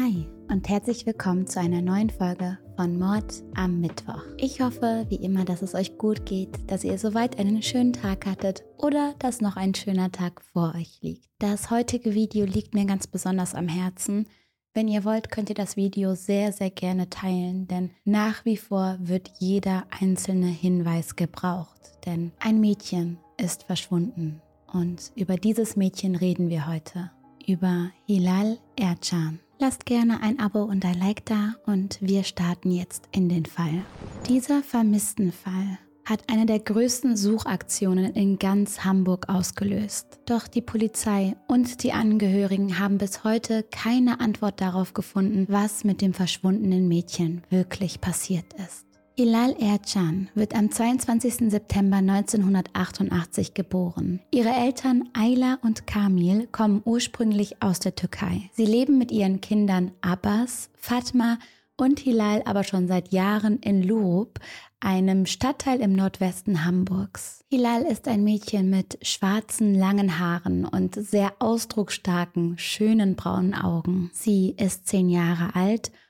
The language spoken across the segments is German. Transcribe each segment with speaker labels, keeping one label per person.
Speaker 1: Hi und herzlich willkommen zu einer neuen Folge von Mord am Mittwoch. Ich hoffe, wie immer, dass es euch gut geht, dass ihr soweit einen schönen Tag hattet oder dass noch ein schöner Tag vor euch liegt. Das heutige Video liegt mir ganz besonders am Herzen. Wenn ihr wollt, könnt ihr das Video sehr, sehr gerne teilen, denn nach wie vor wird jeder einzelne Hinweis gebraucht. Denn ein Mädchen ist verschwunden und über dieses Mädchen reden wir heute. Über Hilal Ercan. Lasst gerne ein Abo und ein Like da und wir starten jetzt in den Fall. Dieser vermissten Fall hat eine der größten Suchaktionen in ganz Hamburg ausgelöst. Doch die Polizei und die Angehörigen haben bis heute keine Antwort darauf gefunden, was mit dem verschwundenen Mädchen wirklich passiert ist. Hilal Ercan wird am 22. September 1988 geboren. Ihre Eltern Ayla und Kamil kommen ursprünglich aus der Türkei. Sie leben mit ihren Kindern Abbas, Fatma und Hilal aber schon seit Jahren in Lurup, einem Stadtteil im Nordwesten Hamburgs. Hilal ist ein Mädchen mit schwarzen, langen Haaren und sehr ausdrucksstarken, schönen braunen Augen. Sie ist zehn Jahre alt und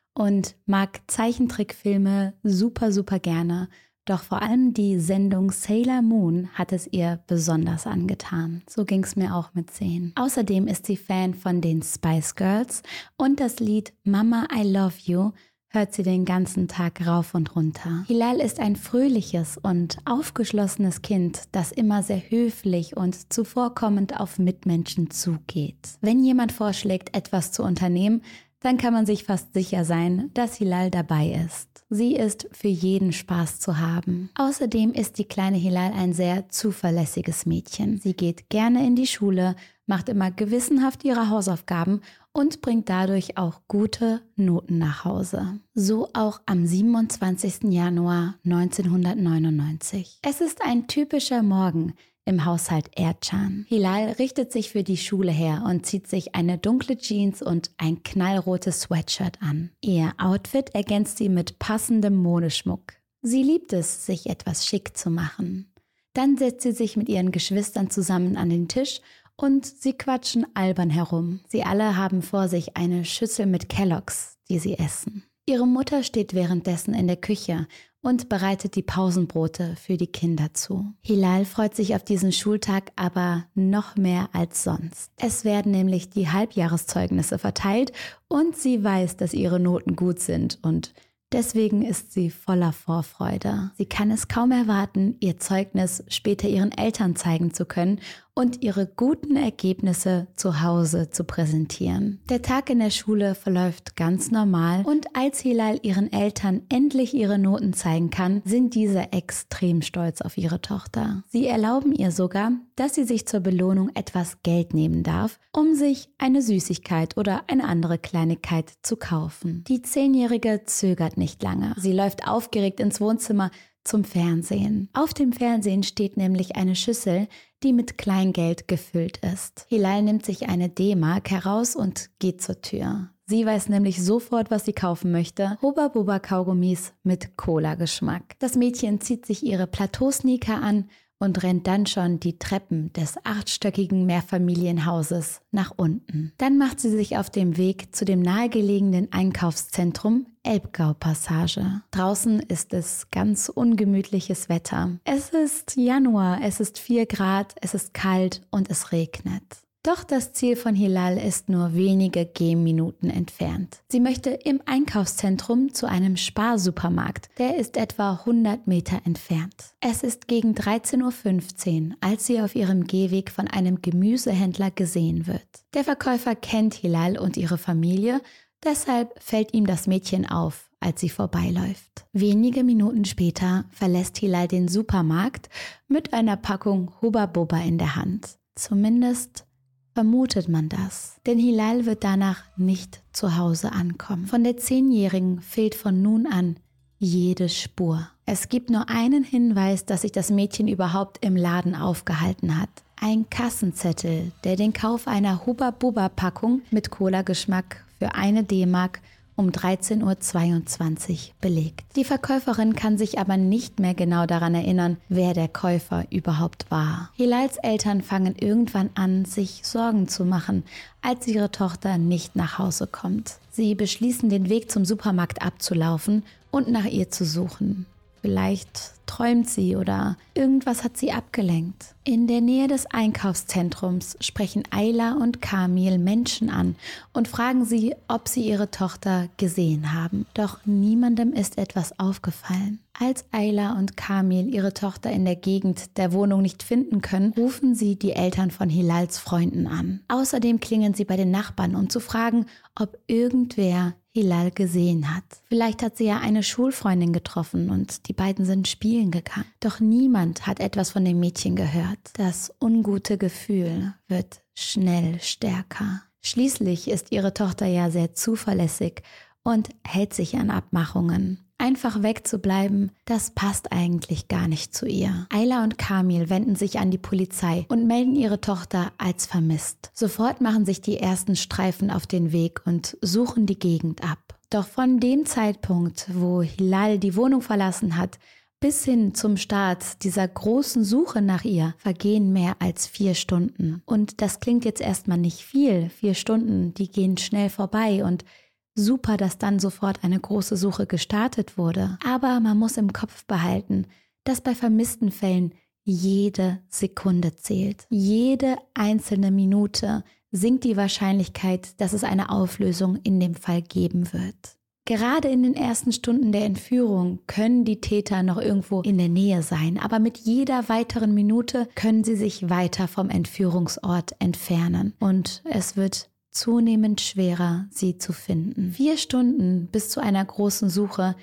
Speaker 1: mag Zeichentrickfilme super, super gerne. Doch vor allem die Sendung Sailor Moon hat es ihr besonders angetan. So ging es mir auch mit 10. Außerdem ist sie Fan von den Spice Girls und das Lied Mama I Love You hört sie den ganzen Tag rauf und runter. Hilal ist ein fröhliches und aufgeschlossenes Kind, das immer sehr höflich und zuvorkommend auf Mitmenschen zugeht. Wenn jemand vorschlägt, etwas zu unternehmen, dann kann man sich fast sicher sein, dass Hilal dabei ist. Sie ist für jeden Spaß zu haben. Außerdem ist die kleine Hilal ein sehr zuverlässiges Mädchen. Sie geht gerne in die Schule, macht immer gewissenhaft ihre Hausaufgaben und bringt dadurch auch gute Noten nach Hause. So auch am 27. Januar 1999. Es ist ein typischer Morgen, im Haushalt Erdschan. Hilal richtet sich für die Schule her und zieht sich eine dunkle Jeans und ein knallrotes Sweatshirt an. Ihr Outfit ergänzt sie mit passendem Modeschmuck. Sie liebt es, sich etwas schick zu machen. Dann setzt sie sich mit ihren Geschwistern zusammen an den Tisch und sie quatschen albern herum. Sie alle haben vor sich eine Schüssel mit Kelloggs, die sie essen. Ihre Mutter steht währenddessen in der Küche und bereitet die Pausenbrote für die Kinder zu. Hilal freut sich auf diesen Schultag aber noch mehr als sonst. Es werden nämlich die Halbjahreszeugnisse verteilt und sie weiß, dass ihre Noten gut sind und Deswegen ist sie voller Vorfreude. Sie kann es kaum erwarten, ihr Zeugnis später ihren Eltern zeigen zu können und ihre guten Ergebnisse zu Hause zu präsentieren. Der Tag in der Schule verläuft ganz normal und als Hilal ihren Eltern endlich ihre Noten zeigen kann, sind diese extrem stolz auf ihre Tochter. Sie erlauben ihr sogar, dass sie sich zur Belohnung etwas Geld nehmen darf, um sich eine Süßigkeit oder eine andere Kleinigkeit zu kaufen. Die Zehnjährige zögert nicht lange. Sie läuft aufgeregt ins Wohnzimmer, zum Fernsehen. Auf dem Fernsehen steht nämlich eine Schüssel, die mit Kleingeld gefüllt ist. Hilal nimmt sich eine D-Mark heraus und geht zur Tür. Sie weiß nämlich sofort, was sie kaufen möchte. Huba Buba Kaugummis mit Cola-Geschmack. Das Mädchen zieht sich ihre Plateausneaker an und rennt dann schon die Treppen des achtstöckigen Mehrfamilienhauses nach unten. Dann macht sie sich auf dem Weg zu dem nahegelegenen Einkaufszentrum Elbgau-Passage. Draußen ist es ganz ungemütliches Wetter. Es ist Januar, es ist 4 Grad, es ist kalt und es regnet. Doch das Ziel von Hilal ist nur wenige Gehminuten entfernt. Sie möchte im Einkaufszentrum zu einem Sparsupermarkt. Der ist etwa 100 Meter entfernt. Es ist gegen 13.15 Uhr, als sie auf ihrem Gehweg von einem Gemüsehändler gesehen wird. Der Verkäufer kennt Hilal und ihre Familie, deshalb fällt ihm das Mädchen auf, als sie vorbeiläuft. Wenige Minuten später verlässt Hilal den Supermarkt mit einer Packung Hubba Bubba in der Hand. Zumindest vermutet man das. Denn Hilal wird danach nicht zu Hause ankommen. Von der Zehnjährigen fehlt von nun an jede Spur. Es gibt nur einen Hinweis, dass sich das Mädchen überhaupt im Laden aufgehalten hat. Ein Kassenzettel, der den Kauf einer Hubba-Bubba-Packung mit Cola-Geschmack für eine D-Mark um 13.22 Uhr belegt. Die Verkäuferin kann sich aber nicht mehr genau daran erinnern, wer der Käufer überhaupt war. Hilals Eltern fangen irgendwann an, sich Sorgen zu machen, als ihre Tochter nicht nach Hause kommt. Sie beschließen, den Weg zum Supermarkt abzulaufen und nach ihr zu suchen. Vielleicht träumt sie oder irgendwas hat sie abgelenkt. In der Nähe des Einkaufszentrums sprechen Ayla und Kamil Menschen an und fragen sie, ob sie ihre Tochter gesehen haben. Doch niemandem ist etwas aufgefallen. Als Ayla und Kamil ihre Tochter in der Gegend der Wohnung nicht finden können, rufen sie die Eltern von Hilals Freunden an. Außerdem klingen sie bei den Nachbarn, um zu fragen, ob irgendwer Hilal gesehen hat. Vielleicht hat sie ja eine Schulfreundin getroffen und die beiden sind spielen gegangen. Doch niemand hat etwas von dem Mädchen gehört. Das ungute Gefühl wird schnell stärker. Schließlich ist ihre Tochter ja sehr zuverlässig und hält sich an Abmachungen. Einfach wegzubleiben, das passt eigentlich gar nicht zu ihr. Ayla und Kamil wenden sich an die Polizei und melden ihre Tochter als vermisst. Sofort machen sich die ersten Streifen auf den Weg und suchen die Gegend ab. Doch von dem Zeitpunkt, wo Hilal die Wohnung verlassen hat, bis hin zum Start dieser großen Suche nach ihr vergehen mehr als vier Stunden. Und das klingt jetzt erstmal nicht viel. Vier Stunden, die gehen schnell vorbei und Super, dass dann sofort eine große Suche gestartet wurde. Aber man muss im Kopf behalten, dass bei vermissten Fällen jede Sekunde zählt. Jede einzelne Minute sinkt die Wahrscheinlichkeit, dass es eine Auflösung in dem Fall geben wird. Gerade in den ersten Stunden der Entführung können die Täter noch irgendwo in der Nähe sein, aber mit jeder weiteren Minute können sie sich weiter vom Entführungsort entfernen und es wird zunehmend schwerer, sie zu finden. Vier Stunden bis zu einer großen Suche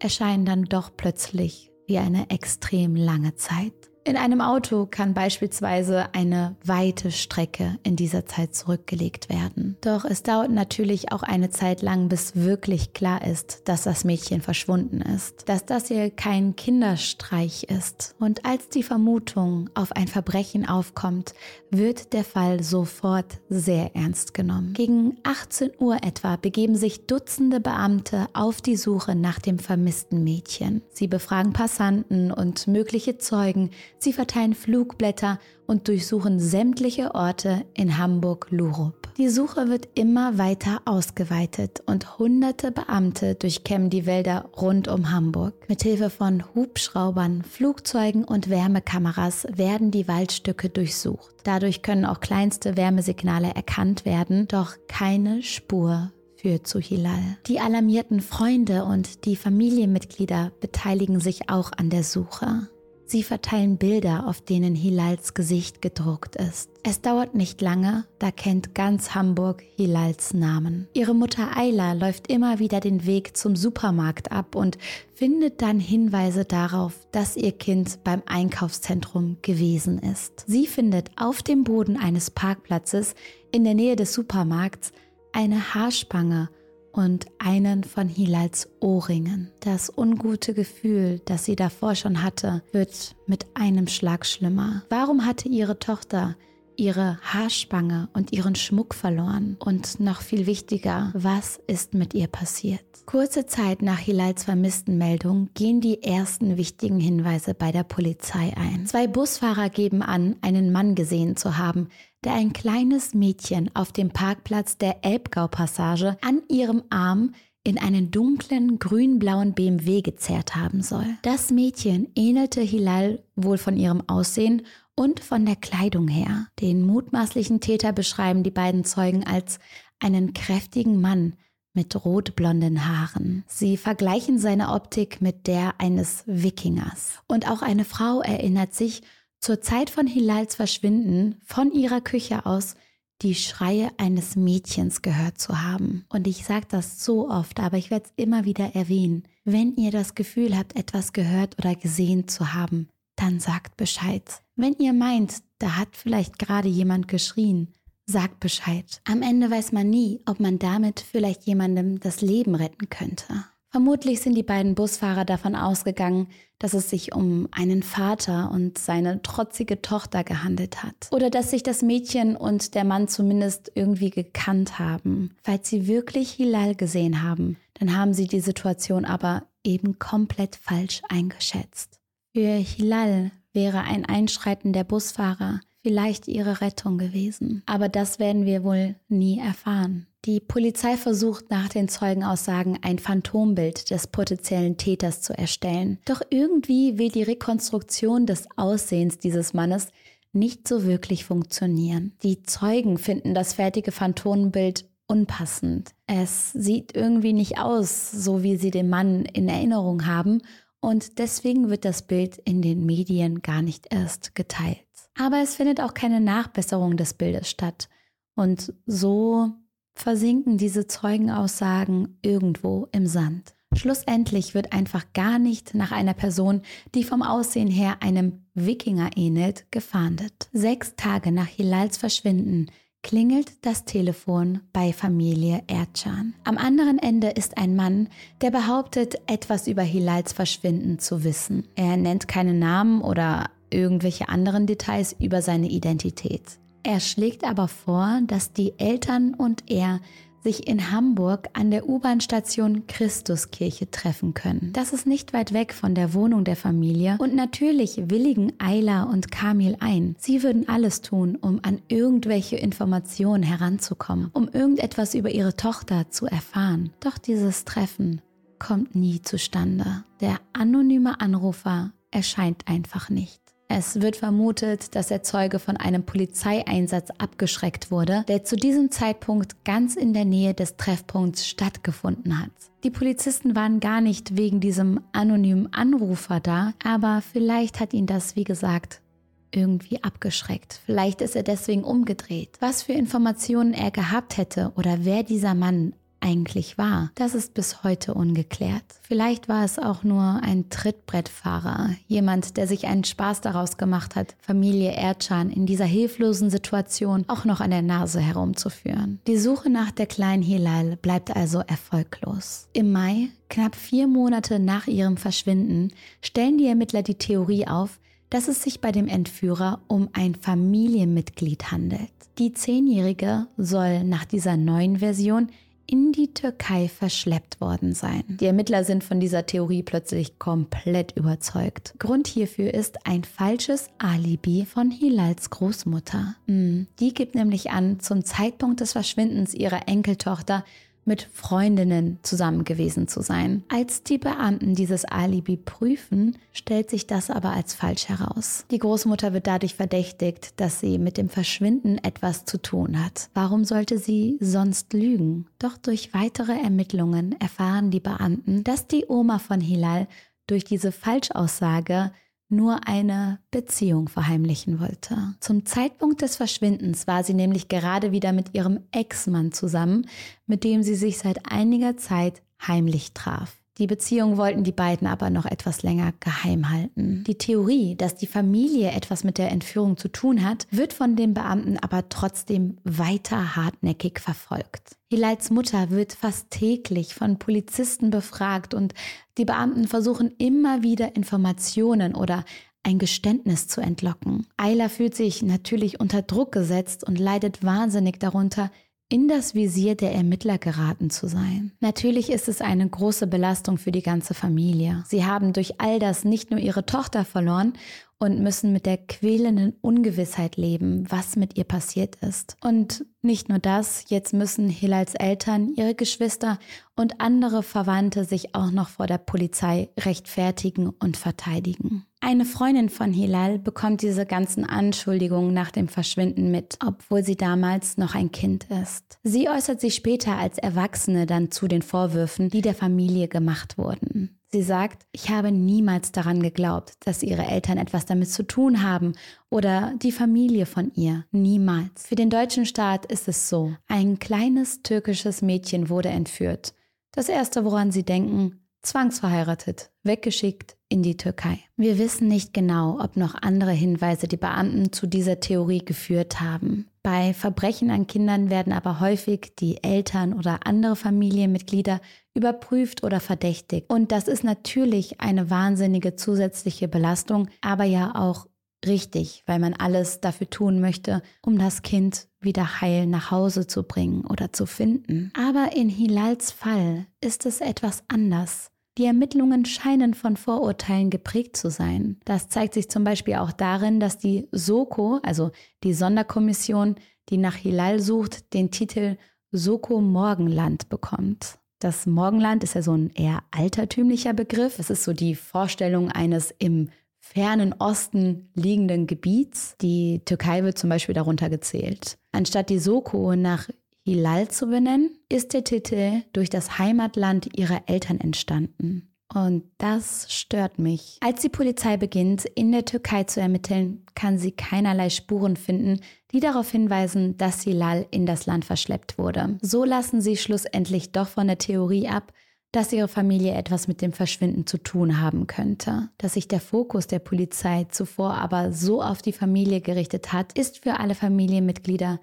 Speaker 1: erscheinen dann doch plötzlich wie eine extrem lange Zeit. In einem Auto kann beispielsweise eine weite Strecke in dieser Zeit zurückgelegt werden. Doch es dauert natürlich auch eine Zeit lang, bis wirklich klar ist, dass das Mädchen verschwunden ist, dass das hier kein Kinderstreich ist. Und als die Vermutung auf ein Verbrechen aufkommt, wird der Fall sofort sehr ernst genommen. Gegen 18 Uhr etwa begeben sich Dutzende Beamte auf die Suche nach dem vermissten Mädchen. Sie befragen Passanten und mögliche Zeugen, Sie verteilen Flugblätter und durchsuchen sämtliche Orte in Hamburg-Lurup. Die Suche wird immer weiter ausgeweitet und hunderte Beamte durchkämmen die Wälder rund um Hamburg. Mithilfe von Hubschraubern, Flugzeugen und Wärmekameras werden die Waldstücke durchsucht. Dadurch können auch kleinste Wärmesignale erkannt werden, doch keine Spur führt zu Hilal. Die alarmierten Freunde und die Familienmitglieder beteiligen sich auch an der Suche. Sie verteilen Bilder, auf denen Hilals Gesicht gedruckt ist. Es dauert nicht lange, da kennt ganz Hamburg Hilals Namen. Ihre Mutter Ayla läuft immer wieder den Weg zum Supermarkt ab und findet dann Hinweise darauf, dass ihr Kind beim Einkaufszentrum gewesen ist. Sie findet auf dem Boden eines Parkplatzes in der Nähe des Supermarkts eine Haarspange und einen von Hilals Ohrringen. Das ungute Gefühl, das sie davor schon hatte, wird mit einem Schlag schlimmer. Warum hatte ihre Tochter ihre Haarspange und ihren Schmuck verloren? Und noch viel wichtiger, was ist mit ihr passiert? Kurze Zeit nach Hilals vermissten Meldung gehen die ersten wichtigen Hinweise bei der Polizei ein. Zwei Busfahrer geben an, einen Mann gesehen zu haben, der ein kleines Mädchen auf dem Parkplatz der Elbgau-Passage an ihrem Arm in einen dunklen grün-blauen BMW gezerrt haben soll. Das Mädchen ähnelte Hilal wohl von ihrem Aussehen und von der Kleidung her. Den mutmaßlichen Täter beschreiben die beiden Zeugen als einen kräftigen Mann mit rotblonden Haaren. Sie vergleichen seine Optik mit der eines Wikingers. Und auch eine Frau erinnert sich zur Zeit von Hilals Verschwinden von ihrer Küche aus die Schreie eines Mädchens gehört zu haben. Und ich sage das so oft, aber ich werde es immer wieder erwähnen. Wenn ihr das Gefühl habt, etwas gehört oder gesehen zu haben, dann sagt Bescheid. Wenn ihr meint, da hat vielleicht gerade jemand geschrien, sagt Bescheid. Am Ende weiß man nie, ob man damit vielleicht jemandem das Leben retten könnte. Vermutlich sind die beiden Busfahrer davon ausgegangen, dass es sich um einen Vater und seine trotzige Tochter gehandelt hat. Oder dass sich das Mädchen und der Mann zumindest irgendwie gekannt haben. Falls sie wirklich Hilal gesehen haben, dann haben sie die Situation aber eben komplett falsch eingeschätzt. Für Hilal wäre ein Einschreiten der Busfahrer vielleicht ihre Rettung gewesen. Aber das werden wir wohl nie erfahren. Die Polizei versucht nach den Zeugenaussagen ein Phantombild des potenziellen Täters zu erstellen. Doch irgendwie will die Rekonstruktion des Aussehens dieses Mannes nicht so wirklich funktionieren. Die Zeugen finden das fertige Phantombild unpassend. Es sieht irgendwie nicht aus, so wie sie den Mann in Erinnerung haben und deswegen wird das Bild in den Medien gar nicht erst geteilt. Aber es findet auch keine Nachbesserung des Bildes statt. Und so versinken diese Zeugenaussagen irgendwo im Sand. Schlussendlich wird einfach gar nicht nach einer Person, die vom Aussehen her einem Wikinger ähnelt, gefahndet. Sechs Tage nach Hilals Verschwinden klingelt das Telefon bei Familie Erdschan. Am anderen Ende ist ein Mann, der behauptet, etwas über Hilals Verschwinden zu wissen. Er nennt keinen Namen oder irgendwelche anderen Details über seine Identität. Er schlägt aber vor, dass die Eltern und er sich in Hamburg an der U-Bahn-Station Christuskirche treffen können. Das ist nicht weit weg von der Wohnung der Familie und natürlich willigen Ayla und Kamil ein. Sie würden alles tun, um an irgendwelche Informationen heranzukommen, um irgendetwas über ihre Tochter zu erfahren. Doch dieses Treffen kommt nie zustande. Der anonyme Anrufer erscheint einfach nicht. Es wird vermutet, dass der Zeuge von einem Polizeieinsatz abgeschreckt wurde, der zu diesem Zeitpunkt ganz in der Nähe des Treffpunkts stattgefunden hat. Die Polizisten waren gar nicht wegen diesem anonymen Anrufer da, aber vielleicht hat ihn das, wie gesagt, irgendwie abgeschreckt. Vielleicht ist er deswegen umgedreht. Was für Informationen er gehabt hätte oder wer dieser Mann eigentlich war, das ist bis heute ungeklärt. Vielleicht war es auch nur ein Trittbrettfahrer, jemand, der sich einen Spaß daraus gemacht hat, Familie Erdschan in dieser hilflosen Situation auch noch an der Nase herumzuführen. Die Suche nach der kleinen Hilal bleibt also erfolglos. Im Mai, knapp vier Monate nach ihrem Verschwinden, stellen die Ermittler die Theorie auf, dass es sich bei dem Entführer um ein Familienmitglied handelt. Die Zehnjährige soll nach dieser neuen Version in die Türkei verschleppt worden sein. Die Ermittler sind von dieser Theorie plötzlich komplett überzeugt. Grund hierfür ist ein falsches Alibi von Hilals Großmutter. Hm, die gibt nämlich an, zum Zeitpunkt des Verschwindens ihrer Enkeltochter mit Freundinnen zusammen gewesen zu sein. Als die Beamten dieses Alibi prüfen, stellt sich das aber als falsch heraus. Die Großmutter wird dadurch verdächtigt, dass sie mit dem Verschwinden etwas zu tun hat. Warum sollte sie sonst lügen? Doch durch weitere Ermittlungen erfahren die Beamten, dass die Oma von Hilal durch diese Falschaussage nur eine Beziehung verheimlichen wollte. Zum Zeitpunkt des Verschwindens war sie nämlich gerade wieder mit ihrem Ex-Mann zusammen, mit dem sie sich seit einiger Zeit heimlich traf. Die Beziehung wollten die beiden aber noch etwas länger geheim halten. Die Theorie, dass die Familie etwas mit der Entführung zu tun hat, wird von den Beamten aber trotzdem weiter hartnäckig verfolgt. Hilals Mutter wird fast täglich von Polizisten befragt und die Beamten versuchen immer wieder Informationen oder ein Geständnis zu entlocken. Ayla fühlt sich natürlich unter Druck gesetzt und leidet wahnsinnig darunter, in das Visier der Ermittler geraten zu sein. Natürlich ist es eine große Belastung für die ganze Familie. Sie haben durch all das nicht nur ihre Tochter verloren und müssen mit der quälenden Ungewissheit leben, was mit ihr passiert ist. Und nicht nur das, jetzt müssen Hilals Eltern, ihre Geschwister und andere Verwandte sich auch noch vor der Polizei rechtfertigen und verteidigen. Eine Freundin von Hilal bekommt diese ganzen Anschuldigungen nach dem Verschwinden mit, obwohl sie damals noch ein Kind ist. Sie äußert sich später als Erwachsene dann zu den Vorwürfen, die der Familie gemacht wurden. Sie sagt, ich habe niemals daran geglaubt, dass ihre Eltern etwas damit zu tun haben oder die Familie von ihr. Niemals. Für den deutschen Staat ist es so. Ein kleines türkisches Mädchen wurde entführt. Das Erste, woran sie denken, zwangsverheiratet, weggeschickt in die Türkei. Wir wissen nicht genau, ob noch andere Hinweise die Beamten zu dieser Theorie geführt haben. Bei Verbrechen an Kindern werden aber häufig die Eltern oder andere Familienmitglieder überprüft oder verdächtigt. Und das ist natürlich eine wahnsinnige zusätzliche Belastung, aber ja auch richtig, weil man alles dafür tun möchte, um das Kind wieder heil nach Hause zu bringen oder zu finden. Aber in Hilals Fall ist es etwas anders. Die Ermittlungen scheinen von Vorurteilen geprägt zu sein. Das zeigt sich zum Beispiel auch darin, dass die SOKO, also die Sonderkommission, die nach Hilal sucht, den Titel Soko Morgenland bekommt. Das Morgenland ist ja so ein eher altertümlicher Begriff. Es ist so die Vorstellung eines im fernen Osten liegenden Gebiets. Die Türkei wird zum Beispiel darunter gezählt. Anstatt die Soko nach Hilal zu benennen, ist der Titel durch das Heimatland ihrer Eltern entstanden. Und das stört mich. Als die Polizei beginnt, in der Türkei zu ermitteln, kann sie keinerlei Spuren finden, die darauf hinweisen, dass Hilal in das Land verschleppt wurde. So lassen sie schlussendlich doch von der Theorie ab, dass ihre Familie etwas mit dem Verschwinden zu tun haben könnte. Dass sich der Fokus der Polizei zuvor aber so auf die Familie gerichtet hat, ist für alle Familienmitglieder,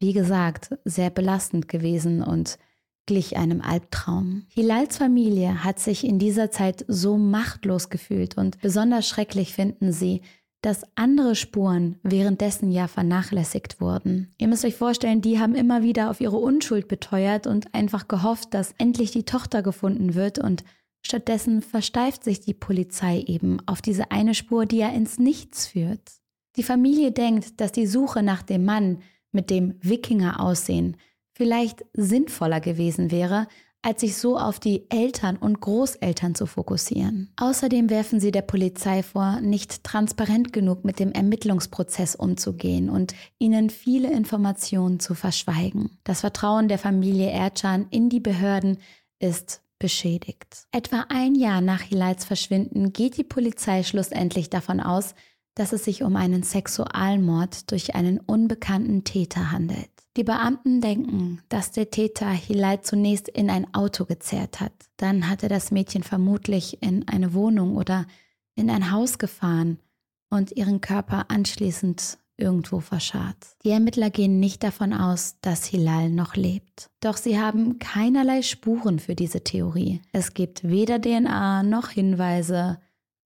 Speaker 1: wie gesagt, sehr belastend gewesen und glich einem Albtraum. Hilals Familie hat sich in dieser Zeit so machtlos gefühlt und besonders schrecklich finden sie, dass andere Spuren währenddessen ja vernachlässigt wurden. Ihr müsst euch vorstellen, die haben immer wieder auf ihre Unschuld beteuert und einfach gehofft, dass endlich die Tochter gefunden wird und stattdessen versteift sich die Polizei eben auf diese eine Spur, die ja ins Nichts führt. Die Familie denkt, dass die Suche nach dem Mann mit dem Wikinger aussehen vielleicht sinnvoller gewesen wäre, als sich so auf die Eltern und Großeltern zu fokussieren. Außerdem werfen sie der Polizei vor, nicht transparent genug mit dem Ermittlungsprozess umzugehen und ihnen viele Informationen zu verschweigen. Das Vertrauen der Familie Ercan in die Behörden ist beschädigt. Etwa ein Jahr nach Hilals Verschwinden geht die Polizei schlussendlich davon aus, dass es sich um einen Sexualmord durch einen unbekannten Täter handelt. Die Beamten denken, dass der Täter Hilal zunächst in ein Auto gezerrt hat. Dann hat er das Mädchen vermutlich in eine Wohnung oder in ein Haus gefahren und ihren Körper anschließend irgendwo verscharrt. Die Ermittler gehen nicht davon aus, dass Hilal noch lebt. Doch sie haben keinerlei Spuren für diese Theorie. Es gibt weder DNA noch Hinweise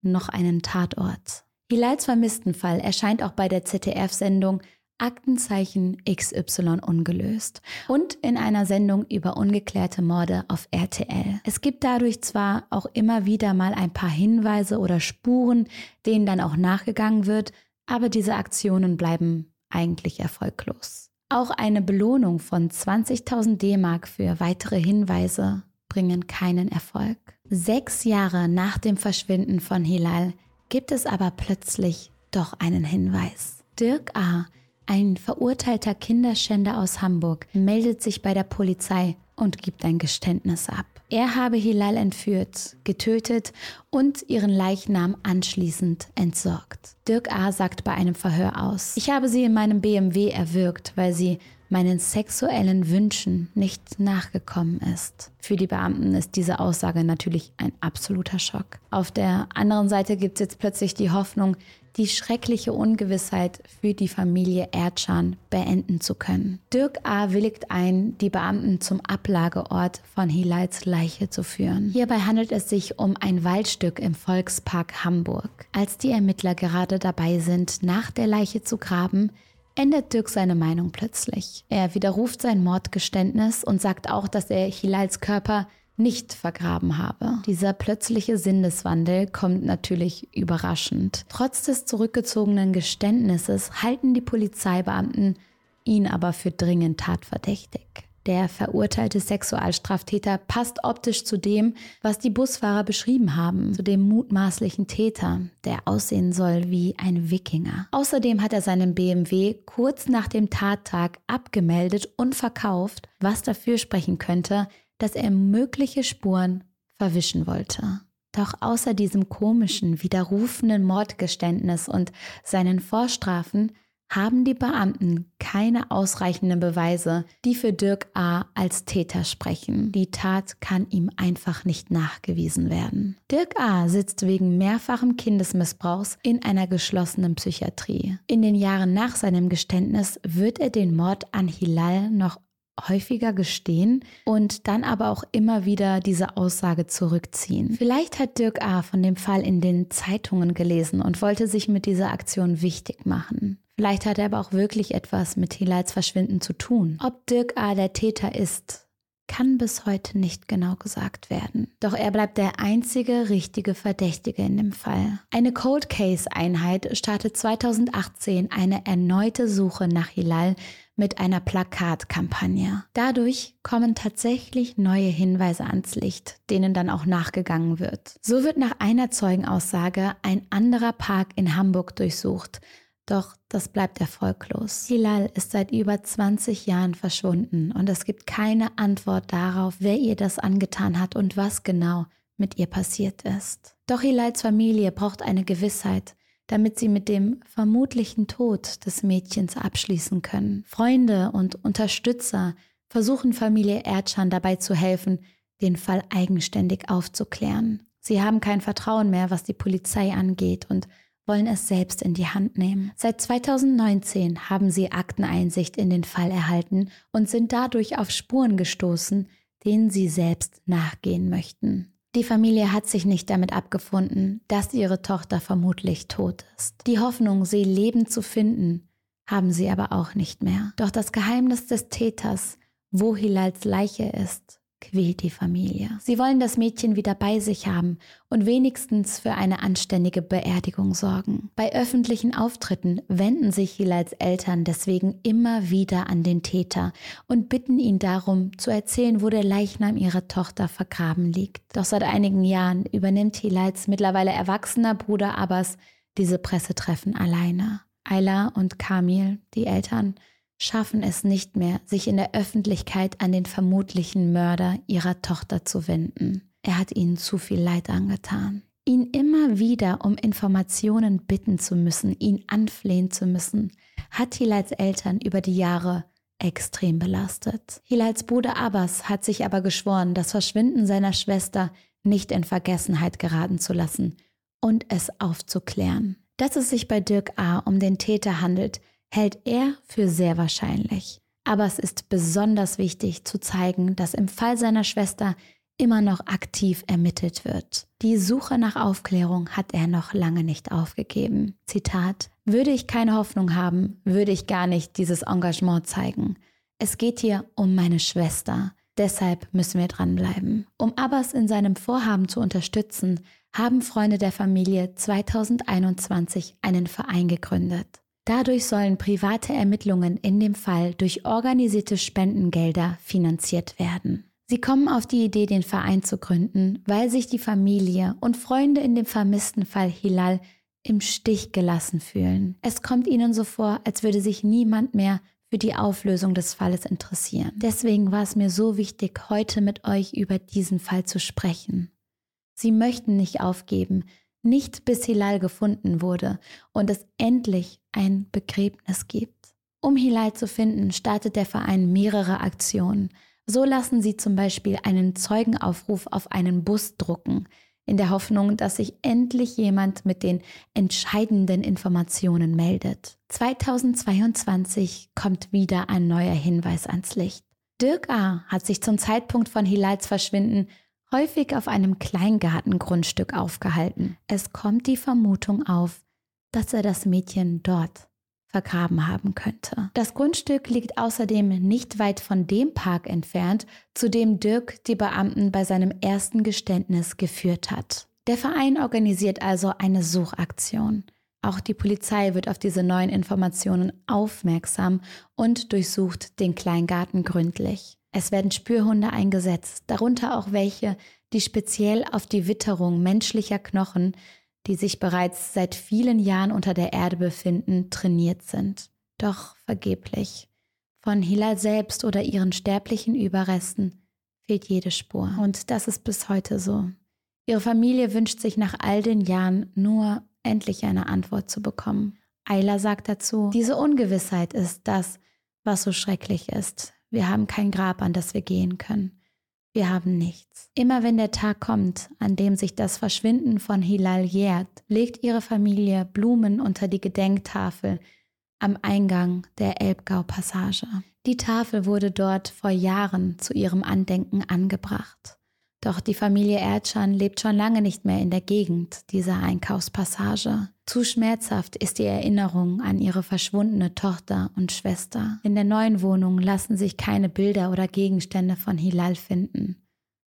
Speaker 1: noch einen Tatort. Hilals Vermisstenfall erscheint auch bei der ZDF-Sendung Aktenzeichen XY ungelöst und in einer Sendung über ungeklärte Morde auf RTL. Es gibt dadurch zwar auch immer wieder mal ein paar Hinweise oder Spuren, denen dann auch nachgegangen wird, aber diese Aktionen bleiben eigentlich erfolglos. Auch eine Belohnung von 20.000 D-Mark für weitere Hinweise bringen keinen Erfolg. Sechs Jahre nach dem Verschwinden von Hilal gibt es aber plötzlich doch einen Hinweis. Dirk A ein verurteilter Kinderschänder aus Hamburg meldet sich bei der Polizei und gibt ein Geständnis ab. Er habe Hilal entführt, getötet und ihren Leichnam anschließend entsorgt. Dirk A. sagt bei einem Verhör aus, ich habe sie in meinem BMW erwürgt, weil sie meinen sexuellen Wünschen nicht nachgekommen ist. Für die Beamten ist diese Aussage natürlich ein absoluter Schock. Auf der anderen Seite gibt es jetzt plötzlich die Hoffnung, die schreckliche Ungewissheit für die Familie Erdschan beenden zu können. Dirk A. willigt ein, die Beamten zum Ablageort von Hilals Leiche zu führen. Hierbei handelt es sich um ein Waldstück im Volkspark Hamburg. Als die Ermittler gerade dabei sind, nach der Leiche zu graben, ändert Dirk seine Meinung plötzlich. Er widerruft sein Mordgeständnis und sagt auch, dass er Hilals Körper nicht vergraben habe. Dieser plötzliche Sinneswandel kommt natürlich überraschend. Trotz des zurückgezogenen Geständnisses halten die Polizeibeamten ihn aber für dringend tatverdächtig. Der verurteilte Sexualstraftäter passt optisch zu dem, was die Busfahrer beschrieben haben, zu dem mutmaßlichen Täter, der aussehen soll wie ein Wikinger. Außerdem hat er seinen BMW kurz nach dem Tattag abgemeldet und verkauft, was dafür sprechen könnte, dass er mögliche Spuren verwischen wollte. Doch außer diesem komischen, widerrufenden Mordgeständnis und seinen Vorstrafen haben die Beamten keine ausreichenden Beweise, die für Dirk A. als Täter sprechen. Die Tat kann ihm einfach nicht nachgewiesen werden. Dirk A. sitzt wegen mehrfachen Kindesmissbrauchs in einer geschlossenen Psychiatrie. In den Jahren nach seinem Geständnis wird er den Mord an Hilal noch häufiger gestehen und dann aber auch immer wieder diese Aussage zurückziehen. Vielleicht hat Dirk A. von dem Fall in den Zeitungen gelesen und wollte sich mit dieser Aktion wichtig machen. Vielleicht hat er aber auch wirklich etwas mit Hilals Verschwinden zu tun. Ob Dirk A. der Täter ist, kann bis heute nicht genau gesagt werden. Doch er bleibt der einzige richtige Verdächtige in dem Fall. Eine Cold Case Einheit startet 2018 eine erneute Suche nach Hilal mit einer Plakatkampagne. Dadurch kommen tatsächlich neue Hinweise ans Licht, denen dann auch nachgegangen wird. So wird nach einer Zeugenaussage ein anderer Park in Hamburg durchsucht, doch das bleibt erfolglos. Hilal ist seit über 20 Jahren verschwunden und es gibt keine Antwort darauf, wer ihr das angetan hat und was genau mit ihr passiert ist. Doch Hilals Familie braucht eine Gewissheit, damit sie mit dem vermutlichen Tod des Mädchens abschließen können. Freunde und Unterstützer versuchen Familie Erdschan dabei zu helfen, den Fall eigenständig aufzuklären. Sie haben kein Vertrauen mehr, was die Polizei angeht und wollen es selbst in die Hand nehmen. Seit 2019 haben sie Akteneinsicht in den Fall erhalten und sind dadurch auf Spuren gestoßen, denen sie selbst nachgehen möchten. Die Familie hat sich nicht damit abgefunden, dass ihre Tochter vermutlich tot ist. Die Hoffnung, sie lebend zu finden, haben sie aber auch nicht mehr. Doch das Geheimnis des Täters, wo Hilals Leiche ist, quält die Familie. Sie wollen das Mädchen wieder bei sich haben und wenigstens für eine anständige Beerdigung sorgen. Bei öffentlichen Auftritten wenden sich Hilals Eltern deswegen immer wieder an den Täter und bitten ihn darum, zu erzählen, wo der Leichnam ihrer Tochter vergraben liegt. Doch seit einigen Jahren übernimmt Hilals mittlerweile erwachsener Bruder Abbas diese Pressetreffen alleine. Ayla und Kamil, die Eltern, schaffen es nicht mehr, sich in der Öffentlichkeit an den vermutlichen Mörder ihrer Tochter zu wenden. Er hat ihnen zu viel Leid angetan. Ihn immer wieder um Informationen bitten zu müssen, ihn anflehen zu müssen, hat Hilals Eltern über die Jahre extrem belastet. Hilals Bruder Abbas hat sich aber geschworen, das Verschwinden seiner Schwester nicht in Vergessenheit geraten zu lassen und es aufzuklären. Dass es sich bei Dirk A. um den Täter handelt, hält er für sehr wahrscheinlich. Aber es ist besonders wichtig zu zeigen, dass im Fall seiner Schwester immer noch aktiv ermittelt wird. Die Suche nach Aufklärung hat er noch lange nicht aufgegeben. Zitat, würde ich keine Hoffnung haben, würde ich gar nicht dieses Engagement zeigen. Es geht hier um meine Schwester. Deshalb müssen wir dranbleiben. Um Abbas in seinem Vorhaben zu unterstützen, haben Freunde der Familie 2021 einen Verein gegründet. Dadurch sollen private Ermittlungen in dem Fall durch organisierte Spendengelder finanziert werden. Sie kommen auf die Idee, den Verein zu gründen, weil sich die Familie und Freunde in dem vermissten Fall Hilal im Stich gelassen fühlen. Es kommt ihnen so vor, als würde sich niemand mehr für die Auflösung des Falles interessieren. Deswegen war es mir so wichtig, heute mit euch über diesen Fall zu sprechen. Sie möchten nicht aufgeben, nicht bis Hilal gefunden wurde und es endlich ein Begräbnis gibt. Um Hilal zu finden, startet der Verein mehrere Aktionen. So lassen sie zum Beispiel einen Zeugenaufruf auf einen Bus drucken, in der Hoffnung, dass sich endlich jemand mit den entscheidenden Informationen meldet. 2022 kommt wieder ein neuer Hinweis ans Licht. Dirk A. hat sich zum Zeitpunkt von Hilals Verschwinden häufig auf einem Kleingartengrundstück aufgehalten. Es kommt die Vermutung auf, dass er das Mädchen dort vergraben haben könnte. Das Grundstück liegt außerdem nicht weit von dem Park entfernt, zu dem Dirk die Beamten bei seinem ersten Geständnis geführt hat. Der Verein organisiert also eine Suchaktion. Auch die Polizei wird auf diese neuen Informationen aufmerksam und durchsucht den Kleingarten gründlich. Es werden Spürhunde eingesetzt, darunter auch welche, die speziell auf die Witterung menschlicher Knochen, die sich bereits seit vielen Jahren unter der Erde befinden, trainiert sind. Doch vergeblich. Von Hilal selbst oder ihren sterblichen Überresten fehlt jede Spur. Und das ist bis heute so. Ihre Familie wünscht sich nach all den Jahren nur endlich eine Antwort zu bekommen. Ayla sagt dazu, diese Ungewissheit ist das, was so schrecklich ist. Wir haben kein Grab, an das wir gehen können. Wir haben nichts. Immer wenn der Tag kommt, an dem sich das Verschwinden von Hilal jährt, legt ihre Familie Blumen unter die Gedenktafel am Eingang der Elbgau-Passage. Die Tafel wurde dort vor Jahren zu ihrem Andenken angebracht. Doch die Familie Erdschan lebt schon lange nicht mehr in der Gegend dieser Einkaufspassage. Zu schmerzhaft ist die Erinnerung an ihre verschwundene Tochter und Schwester. In der neuen Wohnung lassen sich keine Bilder oder Gegenstände von Hilal finden.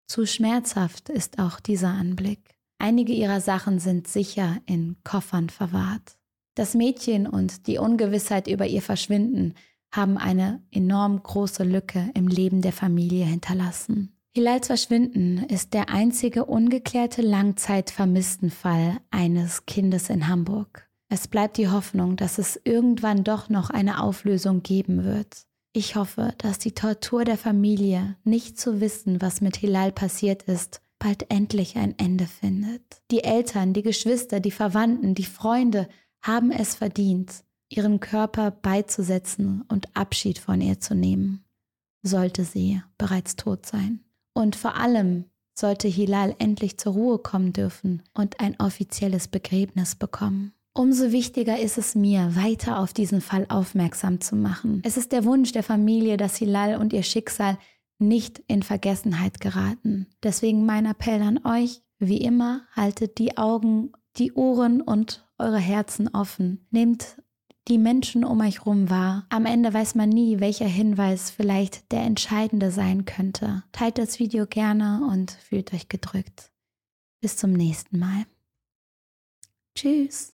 Speaker 1: Zu schmerzhaft ist auch dieser Anblick. Einige ihrer Sachen sind sicher in Koffern verwahrt. Das Mädchen und die Ungewissheit über ihr Verschwinden haben eine enorm große Lücke im Leben der Familie hinterlassen. Hilals Verschwinden ist der einzige ungeklärte Langzeitvermisstenfall eines Kindes in Hamburg. Es bleibt die Hoffnung, dass es irgendwann doch noch eine Auflösung geben wird. Ich hoffe, dass die Tortur der Familie, nicht zu wissen, was mit Hilal passiert ist, bald endlich ein Ende findet. Die Eltern, die Geschwister, die Verwandten, die Freunde haben es verdient, ihren Körper beizusetzen und Abschied von ihr zu nehmen, sollte sie bereits tot sein. Und vor allem sollte Hilal endlich zur Ruhe kommen dürfen und ein offizielles Begräbnis bekommen. Umso wichtiger ist es mir, weiter auf diesen Fall aufmerksam zu machen. Es ist der Wunsch der Familie, dass Hilal und ihr Schicksal nicht in Vergessenheit geraten. Deswegen mein Appell an euch, wie immer, haltet die Augen, die Ohren und eure Herzen offen. Nehmt die Menschen um euch rum wahr. Am Ende weiß man nie, welcher Hinweis vielleicht der entscheidende sein könnte. Teilt das Video gerne und fühlt euch gedrückt. Bis zum nächsten Mal. Tschüss.